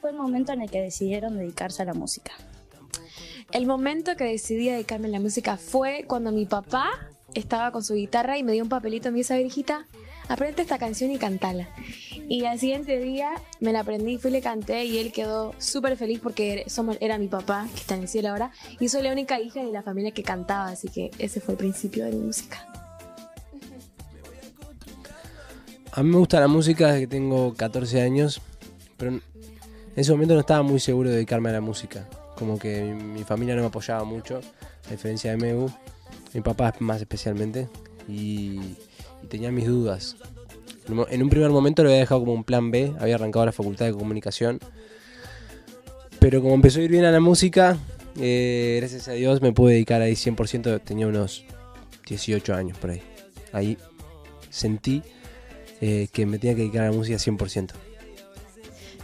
fue el momento en el que decidieron dedicarse a la música? El momento que decidí dedicarme a la música fue cuando mi papá estaba con su guitarra y me dio un papelito y me dijo, hijita, aprende esta canción y cantala. Y al siguiente día me la aprendí, fui y le canté y él quedó súper feliz porque somos, era mi papá, que está en el cielo ahora, y soy la única hija de la familia que cantaba, así que ese fue el principio de mi música. A mí me gusta la música desde que tengo 14 años, pero en ese momento no estaba muy seguro de dedicarme a la música. Como que mi, mi familia no me apoyaba mucho, a diferencia de Meu, mi papá más especialmente, y, tenía mis dudas. En un- En un primer momento lo había dejado como un plan B, había arrancado la facultad de comunicación, pero como empezó a ir bien a la música, eh, gracias a Dios me pude dedicar ahí 100%, tenía unos 18 años por ahí. Ahí sentí eh, que me tenía que dedicar a la música 100%.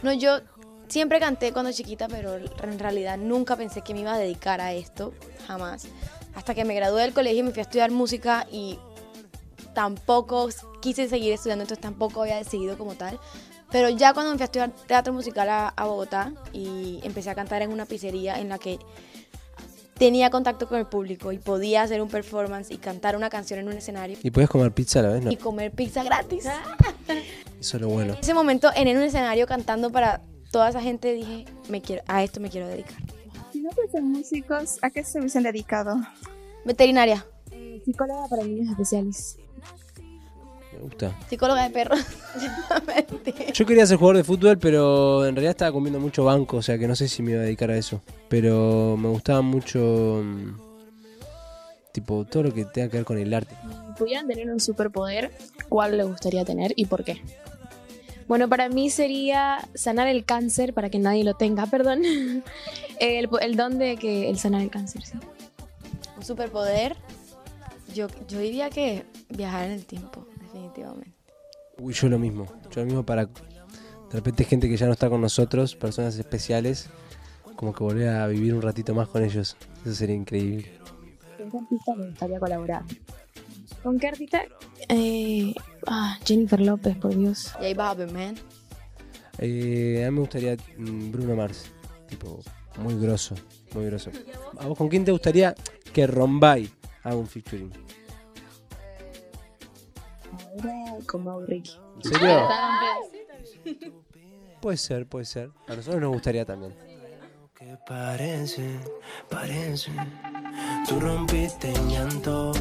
No, yo siempre canté cuando chiquita, pero en realidad nunca pensé que me iba a dedicar a esto, jamás. Hasta que me gradué del colegio y me fui a estudiar música y tampoco quise seguir estudiando, entonces tampoco había decidido como tal. Pero ya cuando me fui a estudiar teatro musical a, a Bogotá y empecé a cantar en una pizzería en la que tenía contacto con el público y podía hacer un performance y cantar una canción en un escenario Y puedes comer pizza a la vez, ¿no? y comer pizza gratis. Eso es lo bueno. En ese momento, en un escenario cantando para toda esa gente, dije, me quiero, a esto me quiero dedicar. Si no fuesen músicos, ¿a qué se hubiesen dedicado? Veterinaria, Psicóloga para niños especiales. Me gusta. psicóloga de perros. Yo quería ser jugador de fútbol, pero en realidad estaba comiendo mucho banco, o sea que no sé si me iba a dedicar a eso. Pero me gustaba mucho. mm, Tipo, todo lo que tenga que ver con el arte. Si pudieran tener un superpoder, ¿cuál les gustaría tener y por qué? Bueno, para mí sería sanar el cáncer para que nadie lo tenga, perdón. El, el don de que el sanar el cáncer, sí. Un superpoder. Yo, yo diría que viajar en el tiempo, definitivamente. Uy, yo lo mismo. Yo lo mismo para. De repente, gente que ya no está con nosotros, personas especiales, como que volver a vivir un ratito más con ellos. Eso sería increíble. ¿Con qué artista les gustaría colaborar? ¿Con qué artista? Eh, ah, Jennifer López, por Dios. Y ahí va man. Eh, a mí me gustaría mm, Bruno Mars. Tipo, muy grosso. Muy grosso. ¿A vos con quién te gustaría que Rombay haga un featuring? Ahora con Ricky. ¿En serio? Puede ser, puede ser. A nosotros nos gustaría también. Que parece, parece. Tú rompiste llanto,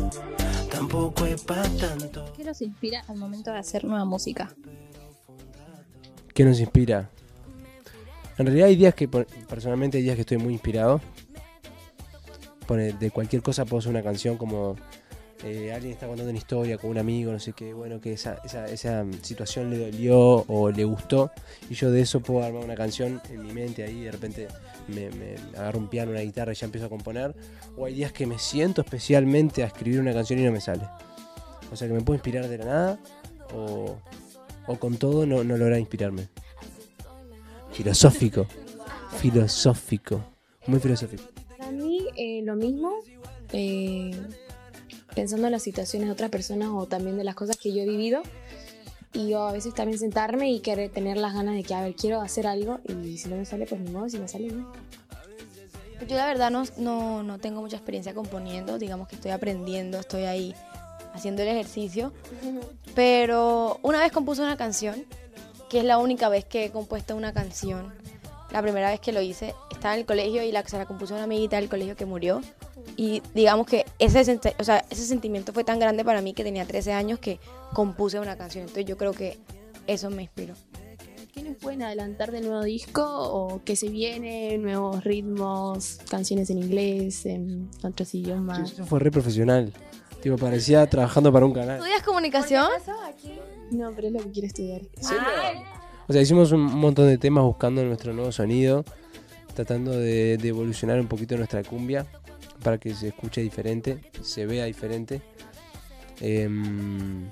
tampoco es para tanto. ¿Qué los inspira al momento de hacer nueva música? ¿Qué nos inspira? En realidad hay días que, personalmente hay días que estoy muy inspirado. Pone, de cualquier cosa puedo hacer una canción como eh, alguien está contando una historia con un amigo, no sé qué, bueno, que esa, esa, esa situación le dolió o le gustó y yo de eso puedo armar una canción en mi mente ahí, de repente me, me agarro un piano, una guitarra y ya empiezo a componer. O hay días que me siento especialmente a escribir una canción y no me sale. O sea que me puedo inspirar de la nada o, o con todo no, no logra inspirarme. Filosófico. Filosófico. Muy filosófico. Para mí, eh, lo mismo. eh, pensando en las situaciones de otras personas o también de las cosas que yo he vivido. Y yo a veces también sentarme y querer tener las ganas de que, a ver, quiero hacer algo y si no me sale, pues ni modo, si me sale, no. Yo la verdad no, no, no tengo mucha experiencia componiendo, digamos que estoy aprendiendo, estoy ahí haciendo el ejercicio. Pero una vez compuse una canción, que es la única vez que he compuesto una canción. La primera vez que lo hice, estaba en el colegio y la, se la compuso una amiguita del colegio que murió. Y digamos que ese, o sea, ese sentimiento fue tan grande para mí que tenía 13 años que compuse una canción. Entonces yo creo que eso me inspiró. ¿Qué nos pueden adelantar del nuevo disco o qué se viene? Nuevos ritmos, canciones en inglés, en otros idiomas. Eso fue re profesional. Tipo, parecía trabajando para un canal. ¿Estudias comunicación? No, pero es lo que quiero estudiar. O sea, hicimos un montón de temas buscando nuestro nuevo sonido, tratando de, evolucionar un poquito nuestra cumbia para que se escuche diferente, se vea diferente. Em,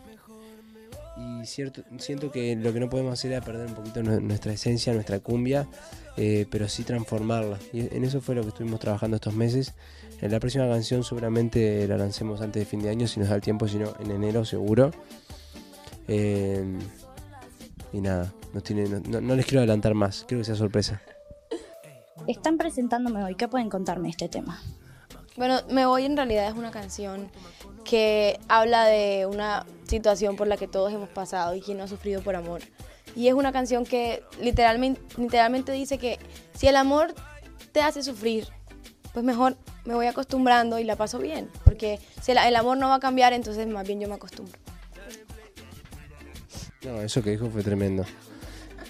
y cierto, siento que lo que no podemos hacer es perder un poquito nu- nuestra esencia, nuestra cumbia, eh, pero sí transformarla. Y en eso fue lo que estuvimos trabajando estos meses. En la próxima canción seguramente la lancemos antes de fin de año, si nos da el tiempo, si no en enero seguro. Em, y nada, tiene, no, no- no les quiero adelantar más, quiero que sea sorpresa. Están presentándome hoy. ¿Qué pueden contarme de este tema? Bueno, Me Voy en realidad es una canción que habla de una situación por la que todos hemos pasado y quien no ha sufrido por amor. Y es una canción que literalmente, literalmente dice que si el amor te hace sufrir, pues mejor me voy acostumbrando y la paso bien. Porque si el, el amor no va a cambiar, entonces más bien yo me acostumbro. No, eso que dijo fue tremendo.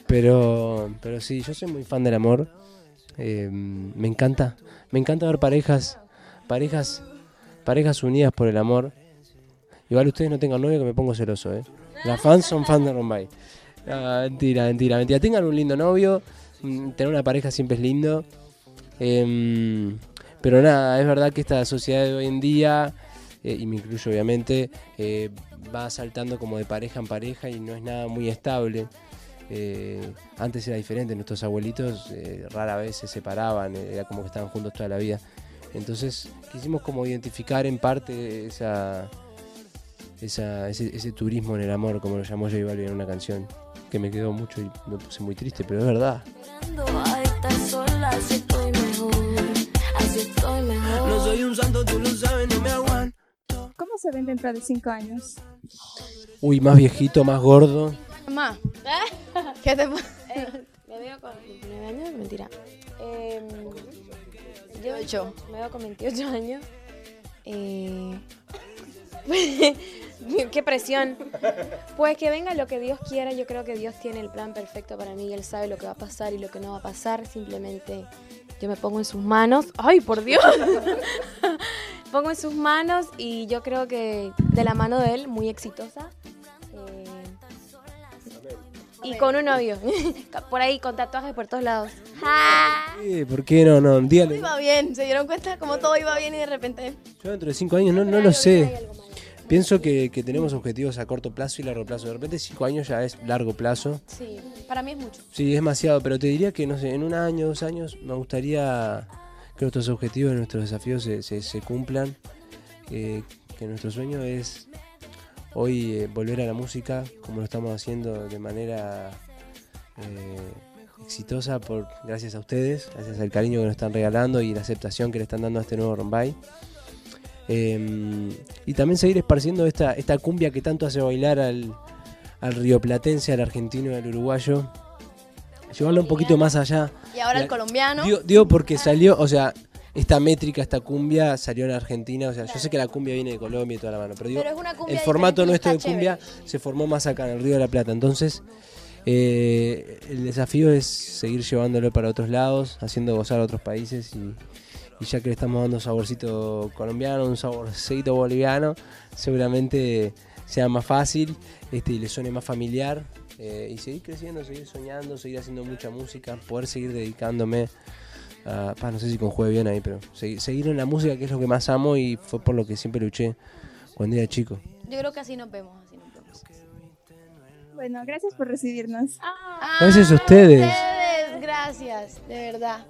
Pero, pero sí, yo soy muy fan del amor. Eh, me encanta, me encanta ver parejas, parejas, parejas unidas por el amor. Igual ustedes no tengan novio que me pongo celoso, ¿eh? Las fans son fans de Rombay. Mentira, mentira, mentira. Tengan un lindo novio, mm, tener una pareja siempre es lindo. Em, pero nada, es verdad que esta sociedad de hoy en día, eh, y me incluyo obviamente, eh, va saltando como de pareja en pareja y no es nada muy estable. Eh, antes era diferente, nuestros abuelitos eh, rara vez se separaban, eh, era como que estaban juntos toda la vida. Entonces quisimos como identificar en parte esa, esa- ese, ese turismo en el amor, como lo llamó J Balvin en una canción, que me quedó mucho y me puse muy triste, pero es verdad. No soy un santo, tú lo sabes, no me aguanto. ¿Cómo se ven dentro de cinco años? Uy, más viejito, más gordo. Mamá, ¿qué te pasa? Me veo con 29 años, mentira. Em, yo Ocho. me veo con 28 años. Eh, qué presión. Pues que venga lo que Dios quiera. Yo creo que Dios tiene el plan perfecto para mí. Él sabe lo que va a pasar y lo que no va a pasar. Simplemente yo me pongo en sus manos. ¡Ay, por Dios! Pongo en sus manos y yo creo que de la mano de Él, muy exitosa. Eh, y con un novio. por ahí, con tatuajes por todos lados. Eh, ¿Por qué no? No, dígale. Iba bien, ¿se dieron cuenta? Como todo iba bien y de repente... Yo dentro de cinco años no, no lo sé. Pienso que, que tenemos objetivos a corto plazo y largo plazo. De repente cinco años ya es largo plazo. Sí, para mí es mucho. Sí, es demasiado, pero te diría que, no sé, en un año, dos años, me gustaría que nuestros objetivos, nuestros desafíos se, cumplan. Que, que nuestro sueño es hoy eh, volver a la música como lo estamos haciendo de manera eh, exitosa por gracias a ustedes, gracias al cariño que nos están regalando y la aceptación que le están dando a este nuevo Rombay. Eh, y también seguir esparciendo esta, esta cumbia que tanto hace bailar al, al rioplatense, al argentino y al uruguayo. Llevarlo un poquito más allá. Y ahora La- el colombiano... Digo, digo porque salió, o sea, esta métrica, esta cumbia salió en Argentina. O sea, yo sé que la cumbia viene de Colombia y toda la mano, pero digo, Pero el formato nuestro de cumbia se formó más acá en el Río de la Plata. Entonces, eh, el desafío es seguir llevándolo para otros lados, haciendo gozar a otros países y, y ya que le estamos dando un saborcito colombiano, un saborcito boliviano, seguramente sea más fácil este, y le suene más familiar. Eh, y seguir creciendo, seguir soñando, seguir haciendo mucha música, poder seguir dedicándome a, pa, no sé si conjugue bien ahí, pero seguir, seguir en la música que es lo que más amo y fue por lo que siempre luché cuando era chico. Yo creo que así nos vemos, así nos vemos. Bueno, gracias por recibirnos. Ah, Gracias a ustedes. ustedes, gracias, de verdad.